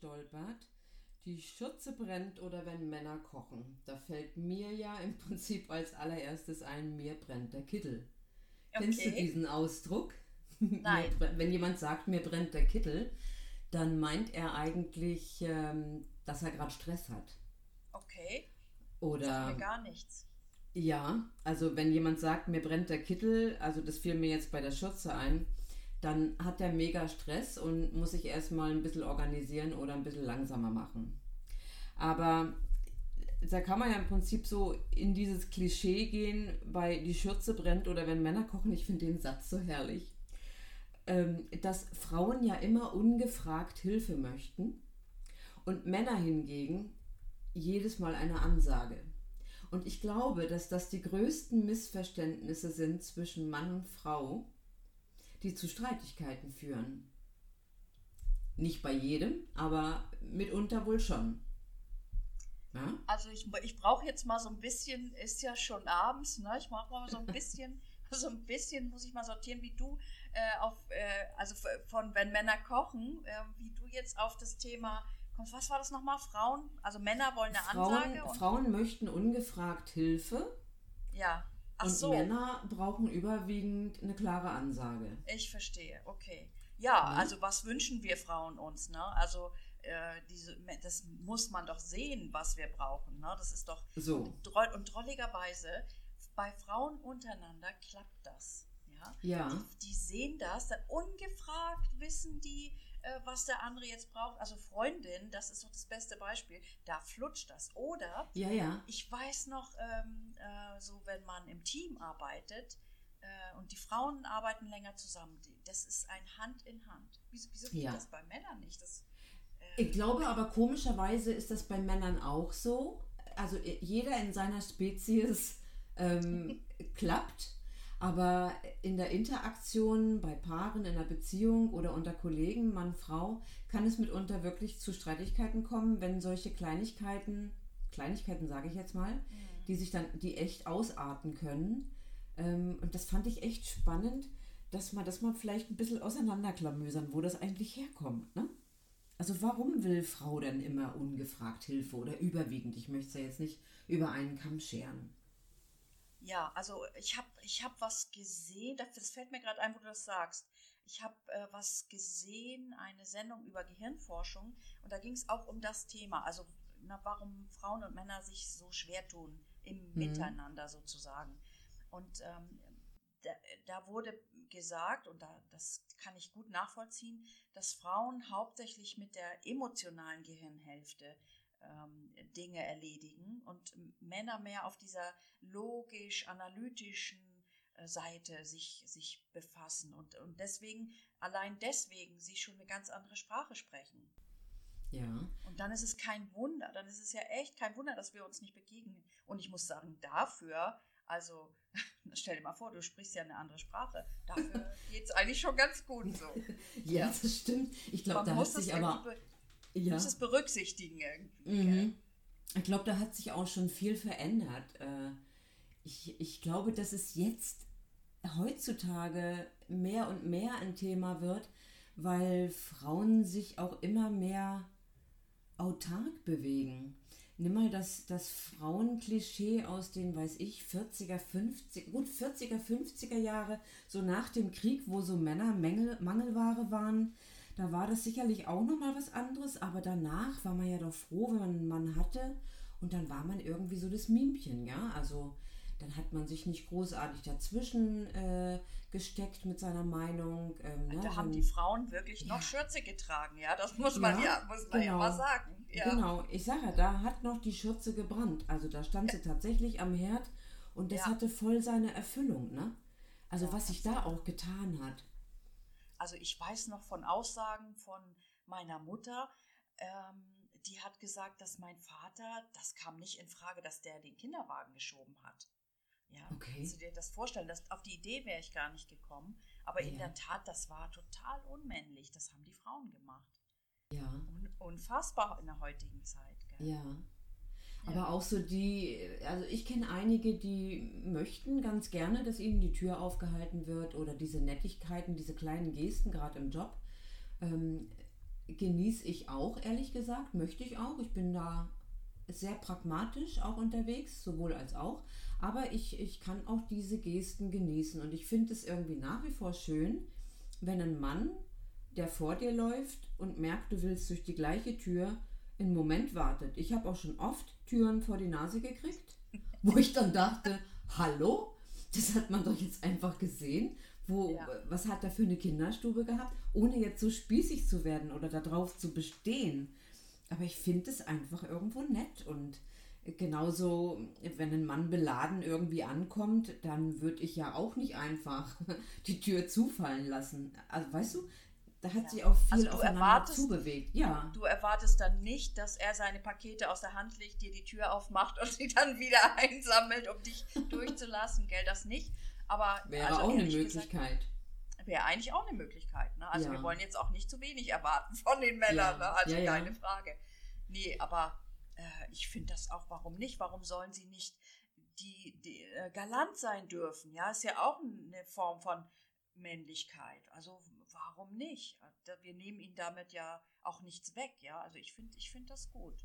Zeile gestolpert. Die Schürze brennt oder wenn Männer kochen. Da fällt mir ja im Prinzip als allererstes ein, mir brennt der Kittel. Kennst du Okay. diesen Ausdruck? Nein. Wenn jemand sagt, mir brennt der Kittel, dann meint er eigentlich, ähm, dass er gerade Stress hat. Okay, Oder sagt mir gar nichts. ja, also wenn jemand sagt, mir brennt der Kittel, also das fiel mir jetzt bei der Schürze ein, dann hat er mega Stress und muss sich erstmal ein bisschen organisieren oder ein bisschen langsamer machen. Aber da kann man ja im Prinzip so in dieses Klischee gehen, bei die Schürze brennt oder wenn Männer kochen, ich finde den Satz so herrlich, ähm, dass Frauen ja immer ungefragt Hilfe möchten und Männer hingegen jedes Mal eine Ansage. Und ich glaube, dass das die größten Missverständnisse sind zwischen Mann und Frau, die zu Streitigkeiten führen. Nicht bei jedem, aber mitunter wohl schon. Ja? Also ich, ich brauche jetzt mal so ein bisschen, ist ja schon abends, ne? Ich brauche mal so ein bisschen, so ein bisschen muss ich mal sortieren, wie du äh, auf, äh, also von wenn Männer kochen, äh, wie du jetzt auf das Thema kommst. Was war das nochmal? Frauen? Also Männer wollen eine Ansage Frauen, und Frauen möchten ungefragt Hilfe ja. Ach und so, Männer brauchen überwiegend eine klare Ansage. ich verstehe. Okay. Ja, Mhm. also was wünschen wir Frauen uns, ne? Also äh, diese, das muss man doch sehen, was wir brauchen, ne? Das ist doch So, und drolligerweise, bei Frauen untereinander klappt das. Ja? ja. Die, die sehen das, dann ungefragt wissen die, was der andere jetzt braucht. Also Freundin, das ist doch das beste Beispiel, da flutscht das. Oder Ja, ja. ich weiß noch, ähm, äh, so wenn man im Team arbeitet äh, und die Frauen arbeiten länger zusammen, das ist ein Hand in Hand. Wieso, wieso geht Ja. das bei Männern nicht? Das, äh, Ich glaube aber komischerweise ist das bei Männern auch so. Also i- jeder in seiner Spezies ähm, klappt, aber in der Interaktion bei Paaren, in einer Beziehung oder unter Kollegen, Mann, Frau, kann es mitunter wirklich zu Streitigkeiten kommen, wenn solche Kleinigkeiten, Kleinigkeiten sage ich jetzt mal, die sich dann, die echt ausarten können. Ähm, und das fand ich echt spannend, dass man das mal vielleicht ein bisschen auseinanderklamösern, wo das eigentlich herkommt, ne? Also warum will Frau denn immer ungefragt Hilfe oder überwiegend? Ich möchte es ja jetzt nicht über einen Kamm scheren. Ja, also ich habe ich hab was gesehen, das das fällt mir gerade ein, wo du das sagst. Ich habe äh, was gesehen, eine Sendung über Gehirnforschung und da ging es auch um das Thema, also na, warum Frauen und Männer sich so schwer tun im Miteinander sozusagen. Und ähm, da, da wurde gesagt, und da, das kann ich gut nachvollziehen, dass Frauen hauptsächlich mit der emotionalen Gehirnhälfte ähm, Dinge erledigen und Männer mehr auf dieser logisch-analytischen äh, Seite sich, sich befassen und, und deswegen, allein deswegen, sie schon eine ganz andere Sprache sprechen. Ja. Und dann ist es kein Wunder, dann ist es ja echt kein Wunder, dass wir uns nicht begegnen. Und ich muss sagen, dafür, also stell dir mal vor, du sprichst ja eine andere Sprache, dafür geht es eigentlich schon ganz gut so. Ja, das stimmt. Ich glaube, da hat muss sich aber. be Ja. muss es berücksichtigen irgendwie. Mhm. Ich glaube, da hat sich auch schon viel verändert. Äh, Ich, ich glaube, dass es jetzt heutzutage mehr und mehr ein Thema wird, weil Frauen sich auch immer mehr autark bewegen. Nimm mal das, das Frauenklischee aus den, weiß ich, 40er, 50er, gut 40er, 50er Jahre, so nach dem Krieg, wo so Männer Mängel, Mangelware waren. Da war das sicherlich auch nochmal was anderes, aber danach war man ja doch froh, wenn man einen Mann hatte und dann war man irgendwie so das Miemchen, ja. Also dann hat man sich nicht großartig dazwischen äh, gesteckt mit seiner Meinung. Ähm, ne, Da haben die Frauen wirklich Ja. noch Schürze getragen, ja, das muss man Ja, ja, muss man ja genau. mal sagen. Ja. Genau, ich sage ja, da hat noch die Schürze gebrannt. Also da stand sie tatsächlich am Herd und das Ja. hatte voll seine Erfüllung, ne? Also Ja, was sich da auch getan hat. Also ich weiß noch von Aussagen von meiner Mutter, ähm, die hat gesagt, dass mein Vater, das kam nicht in Frage, dass der den Kinderwagen geschoben hat. Ja, Okay. kannst du dir das vorstellen? Das, auf die Idee wäre ich gar nicht gekommen. Aber in Ja. der Tat, das war total unmännlich. Das haben die Frauen gemacht. Ja. Un unfassbar in der heutigen Zeit. Gell? Ja. Aber auch so die, also ich kenne einige, die möchten ganz gerne, dass ihnen die Tür aufgehalten wird oder diese Nettigkeiten, diese kleinen Gesten, gerade im Job, ähm, genieße ich auch, ehrlich gesagt, möchte ich auch. Ich bin da sehr pragmatisch auch unterwegs, sowohl als auch. Aber ich, ich kann auch diese Gesten genießen und ich finde es irgendwie nach wie vor schön, wenn ein Mann, der vor dir läuft und merkt, du willst durch die gleiche Tür, einen Moment wartet. Ich habe auch schon oft Türen vor die Nase gekriegt, wo ich dann dachte, hallo, das hat man doch jetzt einfach gesehen. Wo, Ja. Was hat er für eine Kinderstube gehabt, ohne jetzt so spießig zu werden oder darauf zu bestehen. Aber ich finde es einfach irgendwo nett und genauso, wenn ein Mann beladen irgendwie ankommt, dann würde ich ja auch nicht einfach die Tür zufallen lassen. Also weißt du, da hat Ja. sich auch viel Also du aufeinander erwartest- zubewegt. Ja. Du erwartest dann nicht, dass er seine Pakete aus der Hand legt, dir die Tür aufmacht und sie dann wieder einsammelt, um dich durchzulassen, gell? Das nicht. Aber Wäre also auch eine ehrlich gesagt, Möglichkeit. Wäre eigentlich auch eine Möglichkeit. Ne? Also Ja. wir wollen jetzt auch nicht zu wenig erwarten von den Männern, Ja. ne? also keine Frage. Nee, aber äh, ich finde das auch, warum nicht? Warum sollen sie nicht die, die äh, galant sein dürfen? Ja, ist ja auch eine Form von Männlichkeit. Also warum nicht? Wir nehmen ihnen damit ja auch nichts weg, ja. Also ich finde ich find das gut.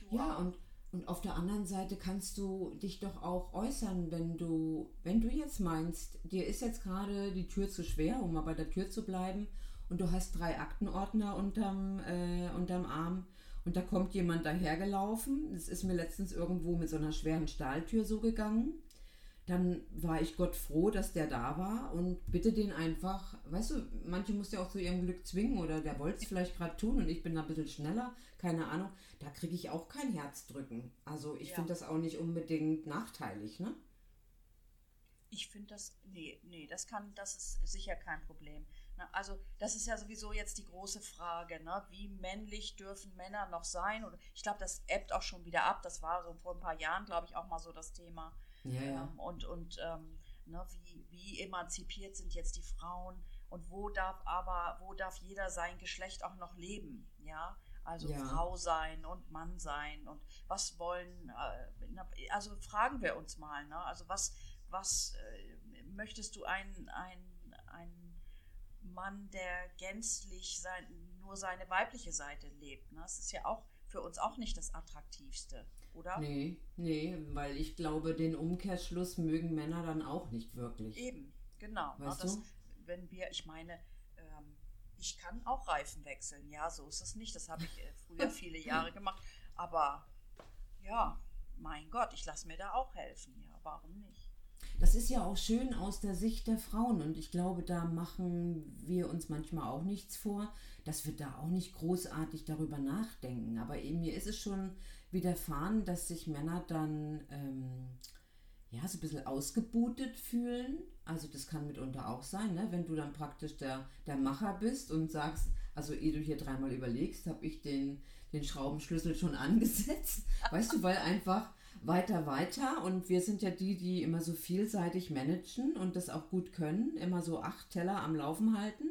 Du Ja, auch? und, und auf der anderen Seite kannst du dich doch auch äußern, wenn du, wenn du jetzt meinst, dir ist jetzt gerade die Tür zu schwer, um mal bei der Tür zu bleiben, und du hast drei Aktenordner unterm, äh, unterm Arm und da kommt jemand dahergelaufen. Das ist mir letztens irgendwo mit so einer schweren Stahltür so gegangen. Dann war ich Gott froh, dass der da war und bitte den einfach, weißt du, manche muss ja auch zu ihrem Glück zwingen oder der wollte es vielleicht gerade tun und ich bin da ein bisschen schneller, keine Ahnung, da kriege ich auch kein Herzdrücken. Also ich Ja. finde das auch nicht unbedingt nachteilig, ne? Ich finde das, nee, nee, das kann, das ist sicher kein Problem. Ne? Also das ist ja sowieso jetzt die große Frage, ne? wie männlich dürfen Männer noch sein? Und ich glaube, das ebbt auch schon wieder ab. Das war so vor ein paar Jahren, glaube ich, auch mal so das Thema. Ja, ja. Ähm, und und ähm, ne, wie, wie emanzipiert sind jetzt die Frauen und wo darf aber, wo darf jeder sein Geschlecht auch noch leben, ja? Also Ja. Frau sein und Mann sein und was wollen, äh, also fragen wir uns mal, ne? Also was, was äh, möchtest du ein, ein, ein Mann, der gänzlich sein, nur seine weibliche Seite lebt? Ne? Das ist ja auch für uns auch nicht das Attraktivste, oder? Nee, nee, weil ich glaube, den Umkehrschluss mögen Männer dann auch nicht wirklich. Eben, genau. Weißt das, du? Wenn wir, ich meine, ähm, ich kann auch Reifen wechseln, ja, so ist es nicht. Das habe ich äh, früher viele Jahre gemacht. Aber ja, mein Gott, ich lasse mir da auch helfen, ja, warum nicht? Das ist ja auch schön aus der Sicht der Frauen und ich glaube, da machen wir uns manchmal auch nichts vor, dass wir da auch nicht großartig darüber nachdenken. Aber eben mir ist es schon widerfahren, dass sich Männer dann ähm, ja so ein bisschen ausgebutet fühlen. Also das kann mitunter auch sein, ne? wenn du dann praktisch der, der Macher bist und sagst, also ehe du hier dreimal überlegst, habe ich den, den Schraubenschlüssel schon angesetzt. Weißt du, weil einfach weiter, weiter. Und wir sind ja die, die immer so vielseitig managen und das auch gut können, immer so acht Teller am Laufen halten.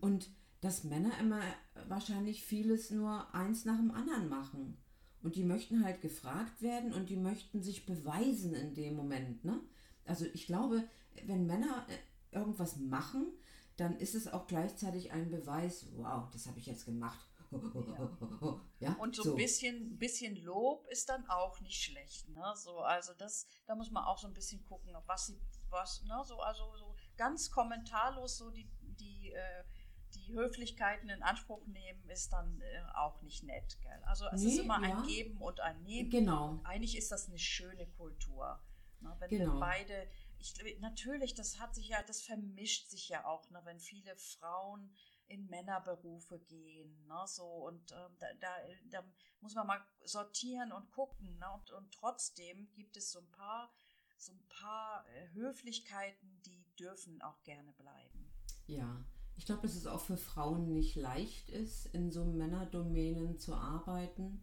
Und dass Männer immer wahrscheinlich vieles nur eins nach dem anderen machen. Und die möchten halt gefragt werden und die möchten sich beweisen in dem Moment. Ne? Also ich glaube, wenn Männer äh, irgendwas machen, dann ist es auch gleichzeitig ein Beweis, wow, das habe ich jetzt gemacht. Ja. Und so, ein bisschen, bisschen Lob ist dann auch nicht schlecht, ne? So, also das, da muss man auch so ein bisschen gucken, was sie, was, ne, so, also so ganz kommentarlos so die, die, äh, die Höflichkeiten in Anspruch nehmen, ist dann äh, auch nicht nett, gell? Also es ist Nee, immer ja. ein Geben und ein Nehmen. Genau. Und eigentlich ist das eine schöne Kultur. Ne? Wenn Genau. wir beide, ich, natürlich, das hat sich ja, das vermischt sich ja auch, ne? wenn viele Frauen in Männerberufe gehen, ne? so und ähm, da, da, da muss man mal sortieren und gucken, ne? und, und trotzdem gibt es so ein paar, so ein paar äh, Höflichkeiten, die dürfen auch gerne bleiben. Ja, Ich glaube, dass es auch für Frauen nicht leicht ist, in so Männerdomänen zu arbeiten.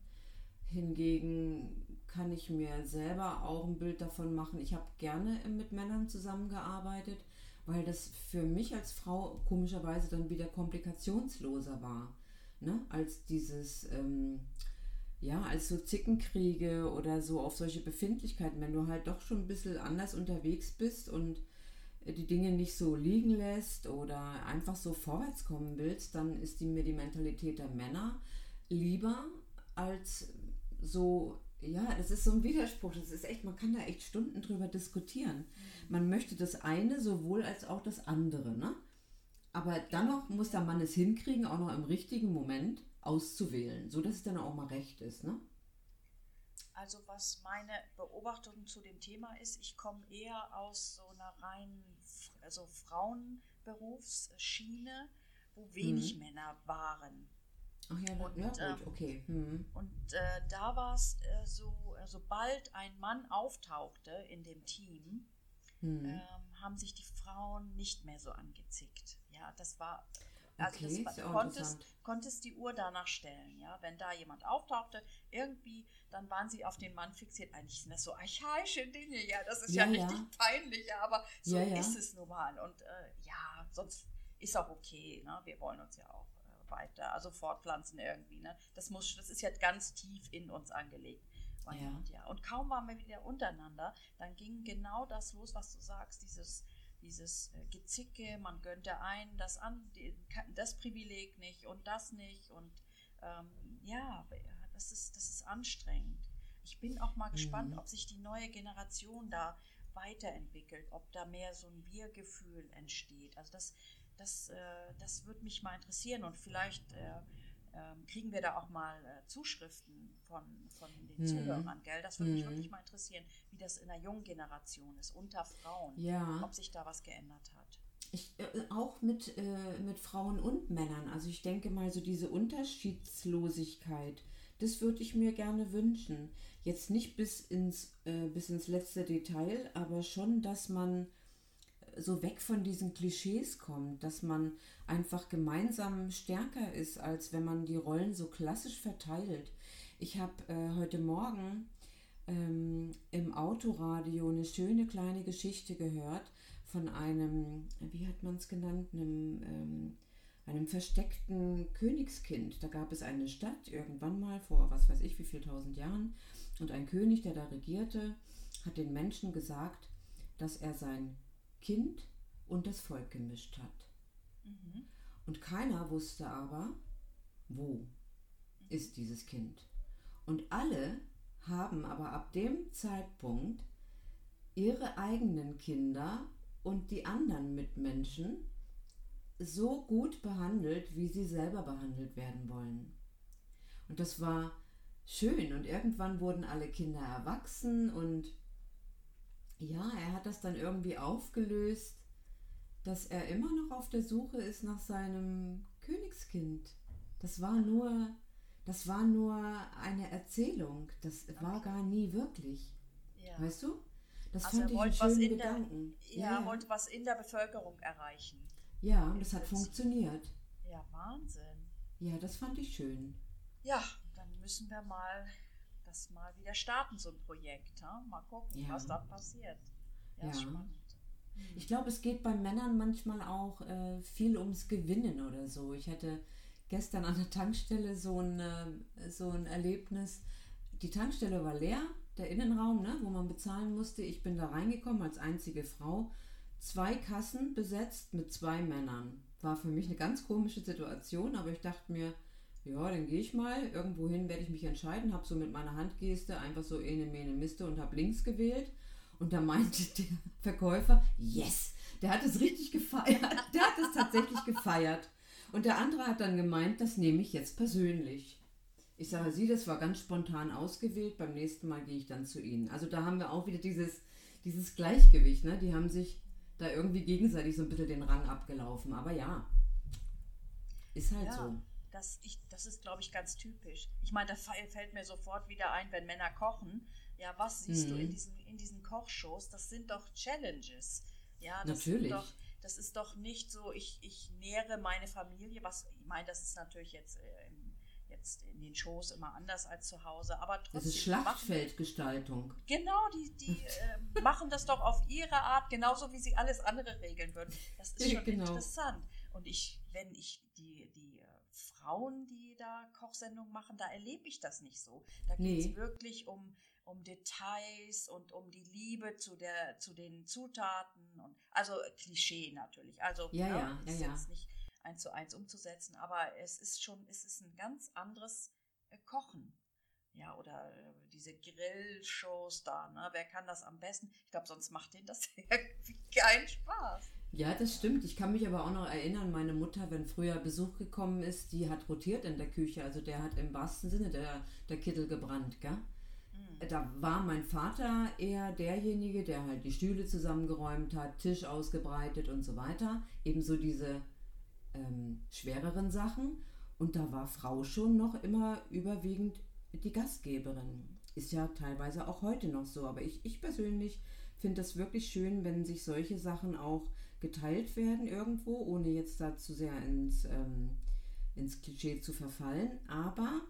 Hingegen kann ich mir selber auch ein Bild davon machen. Ich habe gerne mit Männern zusammengearbeitet, weil das für mich als Frau komischerweise dann wieder komplikationsloser war. Ne? Als dieses, ähm, ja, als so Zickenkriege oder so auf solche Befindlichkeiten, wenn du halt doch schon ein bisschen anders unterwegs bist und die Dinge nicht so liegen lässt oder einfach so vorwärts kommen willst, dann ist die, mir die Mentalität der Männer lieber als so, ja, das ist so ein Widerspruch. Das ist echt, man kann da echt Stunden drüber diskutieren. Man möchte das eine sowohl als auch das andere, ne? Aber dennoch muss der Mann es hinkriegen, auch noch im richtigen Moment auszuwählen, so dass es dann auch mal recht ist, ne? Also was meine Beobachtung zu dem Thema ist, ich komme eher aus so einer reinen also Frauenberufsschiene, wo wenig mhm. Männer waren. Ach ja, und, ja gut, ähm, okay. Mhm. Und äh, da war es äh, so, äh, sobald ein Mann auftauchte in dem Team, mhm. ähm, haben sich die Frauen nicht mehr so angezickt. Ja, das war also okay, das, du konntest, konntest die Uhr danach stellen, ja. Wenn da jemand auftauchte, irgendwie, dann waren sie auf den Mann fixiert. Eigentlich sind das so archaische Dinge, ja. Das ist ja, ja richtig ja. peinlich, aber so ja, ist es nun mal. Und äh, ja, sonst ist auch okay, ne? Wir wollen uns ja auch äh, weiter, also fortpflanzen irgendwie, ne? Das muss, das ist ja ganz tief in uns angelegt. Und, ja. Und kaum waren wir wieder untereinander, dann ging genau das los, was du sagst, dieses dieses äh, Gezicke, man gönnte ein, das, an, das Privileg nicht und das nicht. Und ähm, ja, das ist, das ist anstrengend. Ich bin auch mal gespannt, mhm. ob sich die neue Generation da weiterentwickelt, ob da mehr so ein Wir-Gefühl entsteht. Also das, das, äh, das würde mich mal interessieren und vielleicht äh, ähm, kriegen wir da auch mal äh, Zuschriften von, von den mhm. Zuhörern, gell? Das würde mhm. mich wirklich mal interessieren, wie das in der jungen Generation ist, unter Frauen, ja. ob sich da was geändert hat. Ich, äh, auch mit, äh, mit Frauen und Männern. Also ich denke mal, so diese Unterschiedslosigkeit, das würde ich mir gerne wünschen. Jetzt nicht bis ins, äh, bis ins letzte Detail, aber schon, dass man so weg von diesen Klischees kommt, dass man einfach gemeinsam stärker ist, als wenn man die Rollen so klassisch verteilt. Ich habe äh, heute Morgen ähm, im Autoradio eine schöne kleine Geschichte gehört von einem, wie hat man es genannt, einem, ähm, einem versteckten Königskind. Da gab es eine Stadt irgendwann mal vor was weiß ich wie viel tausend Jahren und ein König, der da regierte, hat den Menschen gesagt, dass er sein Kind und das Volk gemischt hat. Mhm. Und keiner wusste aber, wo mhm. ist dieses Kind. Und alle haben aber ab dem Zeitpunkt ihre eigenen Kinder und die anderen Mitmenschen so gut behandelt, wie sie selber behandelt werden wollen. Und das war schön und irgendwann wurden alle Kinder erwachsen und ja, er hat das dann irgendwie aufgelöst, dass er immer noch auf der Suche ist nach seinem Königskind. Das war nur, das war nur eine Erzählung. Das okay. war gar nie wirklich. Ja. Weißt du? Das also fand ich einen schönen Gedanken. Der, ja, ja, wollte was in der Bevölkerung erreichen. Ja, und das hat funktioniert. Ja, Wahnsinn. Ja, das fand ich schön. Ja, dann müssen wir mal das mal wieder starten, so ein Projekt. Ha? Mal gucken, ja. was da passiert. Ja, ja. spannend. Ich glaube, es geht bei Männern manchmal auch äh, viel ums Gewinnen oder so. Ich hatte gestern an der Tankstelle so ein, äh, so ein Erlebnis. Die Tankstelle war leer, der Innenraum, ne, wo man bezahlen musste. Ich bin da reingekommen als einzige Frau. Zwei Kassen besetzt mit zwei Männern. War für mich eine ganz komische Situation, aber ich dachte mir, ja, dann gehe ich mal. Irgendwohin werde ich mich entscheiden. Habe so mit meiner Handgeste einfach so ene, mene, miste und habe links gewählt. Und da meinte der Verkäufer, yes, der hat es richtig gefeiert. Der hat es tatsächlich gefeiert. Und der andere hat dann gemeint, das nehme ich jetzt persönlich. Ich sage, Sie, das war ganz spontan ausgewählt. Beim nächsten Mal gehe ich dann zu Ihnen. Also da haben wir auch wieder dieses, dieses Gleichgewicht. Ne? Die haben sich da irgendwie gegenseitig so ein bisschen den Rang abgelaufen. Aber ja, ist halt ja. so. Das, ich, das ist, glaube ich, ganz typisch. Ich meine, da fällt mir sofort wieder ein, wenn Männer kochen. Ja, was siehst mhm. du in diesen, in diesen Kochshows? Das sind doch Challenges. Ja, das Natürlich. doch Das ist doch nicht so, ich, ich nähere meine Familie, was ich meine, das ist natürlich jetzt, äh, im, jetzt in den Shows immer anders als zu Hause, aber trotzdem. Das ist Schlachtfeldgestaltung. Genau, die, die äh, machen das doch auf ihre Art, genauso wie sie alles andere regeln würden. Das ist schon Genau. interessant. Und ich, wenn ich die, die Frauen, die da Kochsendungen machen, da erlebe ich das nicht so. Da geht es Nee. wirklich um, um Details und um die Liebe zu, der, zu den Zutaten. Und, also Klischee natürlich. Also Ja, ne, ja, ist ja, ja. jetzt nicht eins zu eins umzusetzen, aber es ist schon, es ist ein ganz anderes äh, Kochen. Ja, oder äh, diese Grillshows da, ne? Wer kann das am besten? Ich glaube, sonst macht denen das irgendwie keinen Spaß. Ja, das stimmt. Ich kann mich aber auch noch erinnern, meine Mutter, wenn früher Besuch gekommen ist, die hat rotiert in der Küche. Also der hat im wahrsten Sinne der, der Kittel gebrannt, gell? Da war mein Vater eher derjenige, der halt die Stühle zusammengeräumt hat, Tisch ausgebreitet und so weiter. Ebenso diese ähm, schwereren Sachen. Und da war Frau schon noch immer überwiegend die Gastgeberin. Ist ja teilweise auch heute noch so. Aber ich, ich persönlich finde das wirklich schön, wenn sich solche Sachen auch geteilt werden irgendwo, ohne jetzt da zu sehr ins, ähm, ins Klischee zu verfallen. Aber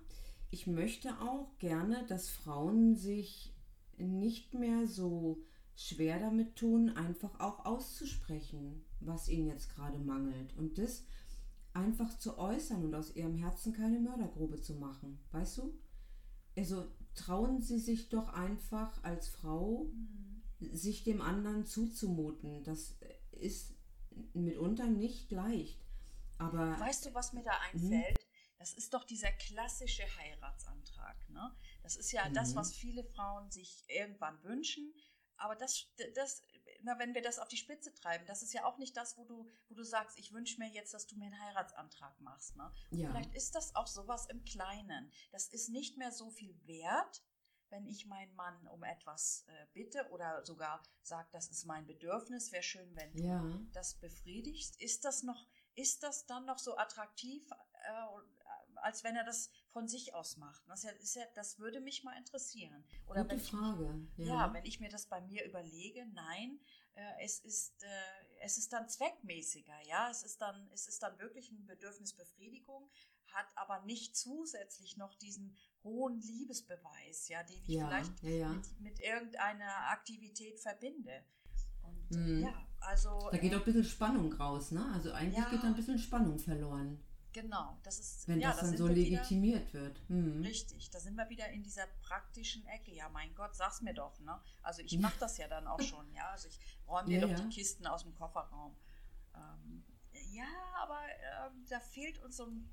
ich möchte auch gerne, dass Frauen sich nicht mehr so schwer damit tun, einfach auch auszusprechen, was ihnen jetzt gerade mangelt. Und das einfach zu äußern und aus ihrem Herzen keine Mördergrube zu machen. Weißt du? Also trauen sie sich doch einfach als Frau, sich dem anderen zuzumuten. Das ist mitunter nicht leicht. Aber Weißt du, was mir da Mhm. einfällt? Das ist doch dieser klassische Heiratsantrag. Ne? Das ist ja das, Mhm. was viele Frauen sich irgendwann wünschen. Aber das, das, na, wenn wir das auf die Spitze treiben, das ist ja auch nicht das, wo du, wo du sagst, ich wünsche mir jetzt, dass du mir einen Heiratsantrag machst. Ne? Ja. Vielleicht ist das auch sowas im Kleinen. Das ist nicht mehr so viel wert, wenn ich meinen Mann um etwas äh, bitte oder sogar sage, das ist mein Bedürfnis, wäre schön, wenn du ja, das befriedigst, ist das noch, ist das dann noch so attraktiv, äh, als wenn er das von sich aus macht? Das, ja, ja, das würde mich mal interessieren. Oder gute wenn ich, Frage. ja. Ja, wenn ich mir das bei mir überlege, nein, äh, es ist, äh, es ist dann zweckmäßiger, ja, es ist dann, es ist dann wirklich eine Bedürfnisbefriedigung, hat aber nicht zusätzlich noch diesen hohen Liebesbeweis, ja, den ich Ja, vielleicht ja, ja. Mit, mit irgendeiner Aktivität verbinde. Und äh, Mhm. ja, also Da geht äh, auch ein bisschen Spannung raus, ne? Also eigentlich geht da ein bisschen Spannung verloren, genau, das ist wenn das da dann so wir wieder- legitimiert wird. Mhm. Richtig, da sind wir wieder in dieser praktischen Ecke. Ja, mein Gott, sag's mir doch, ne? Also ich mache das ja dann auch schon, ja. Also ich räume dir doch die Kisten aus dem Kofferraum. Ähm, ja, aber ähm, da fehlt uns so ein,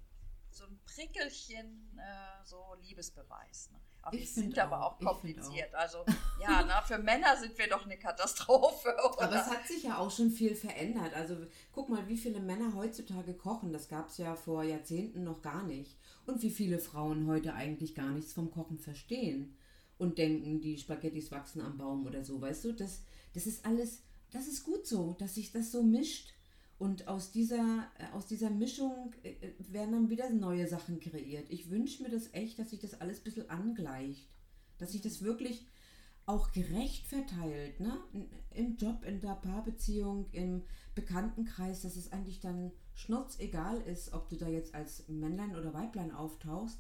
so ein Prickelchen, äh, so Liebesbeweis. Ne? Aber Ich wir sind find aber auch, auch kompliziert. Also ja, na, für Männer sind wir doch eine Katastrophe. Oder? Aber es hat sich ja auch schon viel verändert. Also guck mal, wie viele Männer heutzutage kochen. Das gab es ja vor Jahrzehnten noch gar nicht. Und wie viele Frauen heute eigentlich gar nichts vom Kochen verstehen. Und denken, die Spaghettis wachsen am Baum oder so. Weißt du, das, das ist alles, das ist gut so, dass sich das so mischt. Und aus dieser, äh, aus dieser Mischung äh, äh, werden dann wieder neue Sachen kreiert. Ich wünsche mir das echt, dass sich das alles ein bisschen angleicht. Dass sich das wirklich auch gerecht verteilt, ne? Im Job, in der Paarbeziehung, im Bekanntenkreis, dass es eigentlich dann schnurzegal ist, ob du da jetzt als Männlein oder Weiblein auftauchst.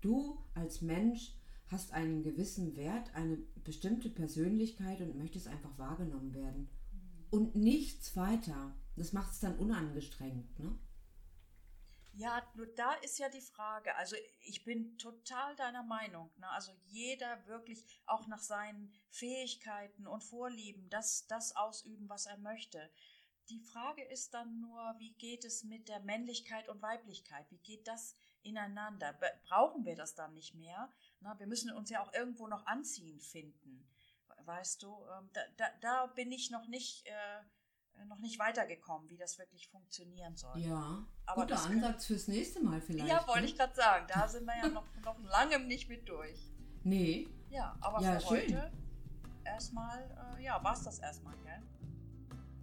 Du als Mensch hast einen gewissen Wert, eine bestimmte Persönlichkeit und möchtest einfach wahrgenommen werden. Und nichts weiter. Das macht es dann unangestrengt, ne? Ja, nur da ist ja die Frage. Also ich bin total deiner Meinung. Ne? Also jeder wirklich auch nach seinen Fähigkeiten und Vorlieben das, das ausüben, was er möchte. Die Frage ist dann nur, wie geht es mit der Männlichkeit und Weiblichkeit? Wie geht das ineinander? Brauchen wir das dann nicht mehr? Na, wir müssen uns ja auch irgendwo noch anziehen finden. Weißt du, ähm, da, da, da bin ich noch nicht, äh, noch nicht weitergekommen, wie das wirklich funktionieren soll. Ja. Aber Guter das Ansatz fürs nächste Mal vielleicht. Ja, wollte ne? ich gerade sagen. Da sind wir ja noch, noch langem nicht mit durch. Nee. Ja, aber Ja, für schön. heute erstmal, äh, ja, war es das erstmal, gell?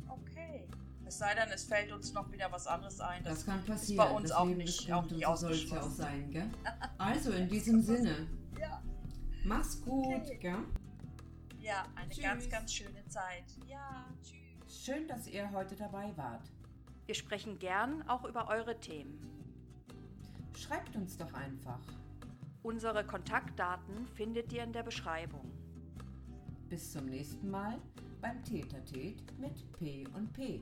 Okay. Es sei denn, es fällt uns noch wieder was anderes ein. Das kann passieren. bei uns das auch Leben nicht- ist auch nicht so soll es ja auch sein, gell? Also in diesem Sinne, ja. mach's gut, Okay. gell? ja, eine Tschüss. ganz, ganz schöne Zeit. Ja, tschüss. Schön, dass ihr heute dabei wart. Wir sprechen gern auch über eure Themen. Schreibt uns doch einfach. Unsere Kontaktdaten findet ihr in der Beschreibung. Bis zum nächsten Mal beim Tätertät mit P und P.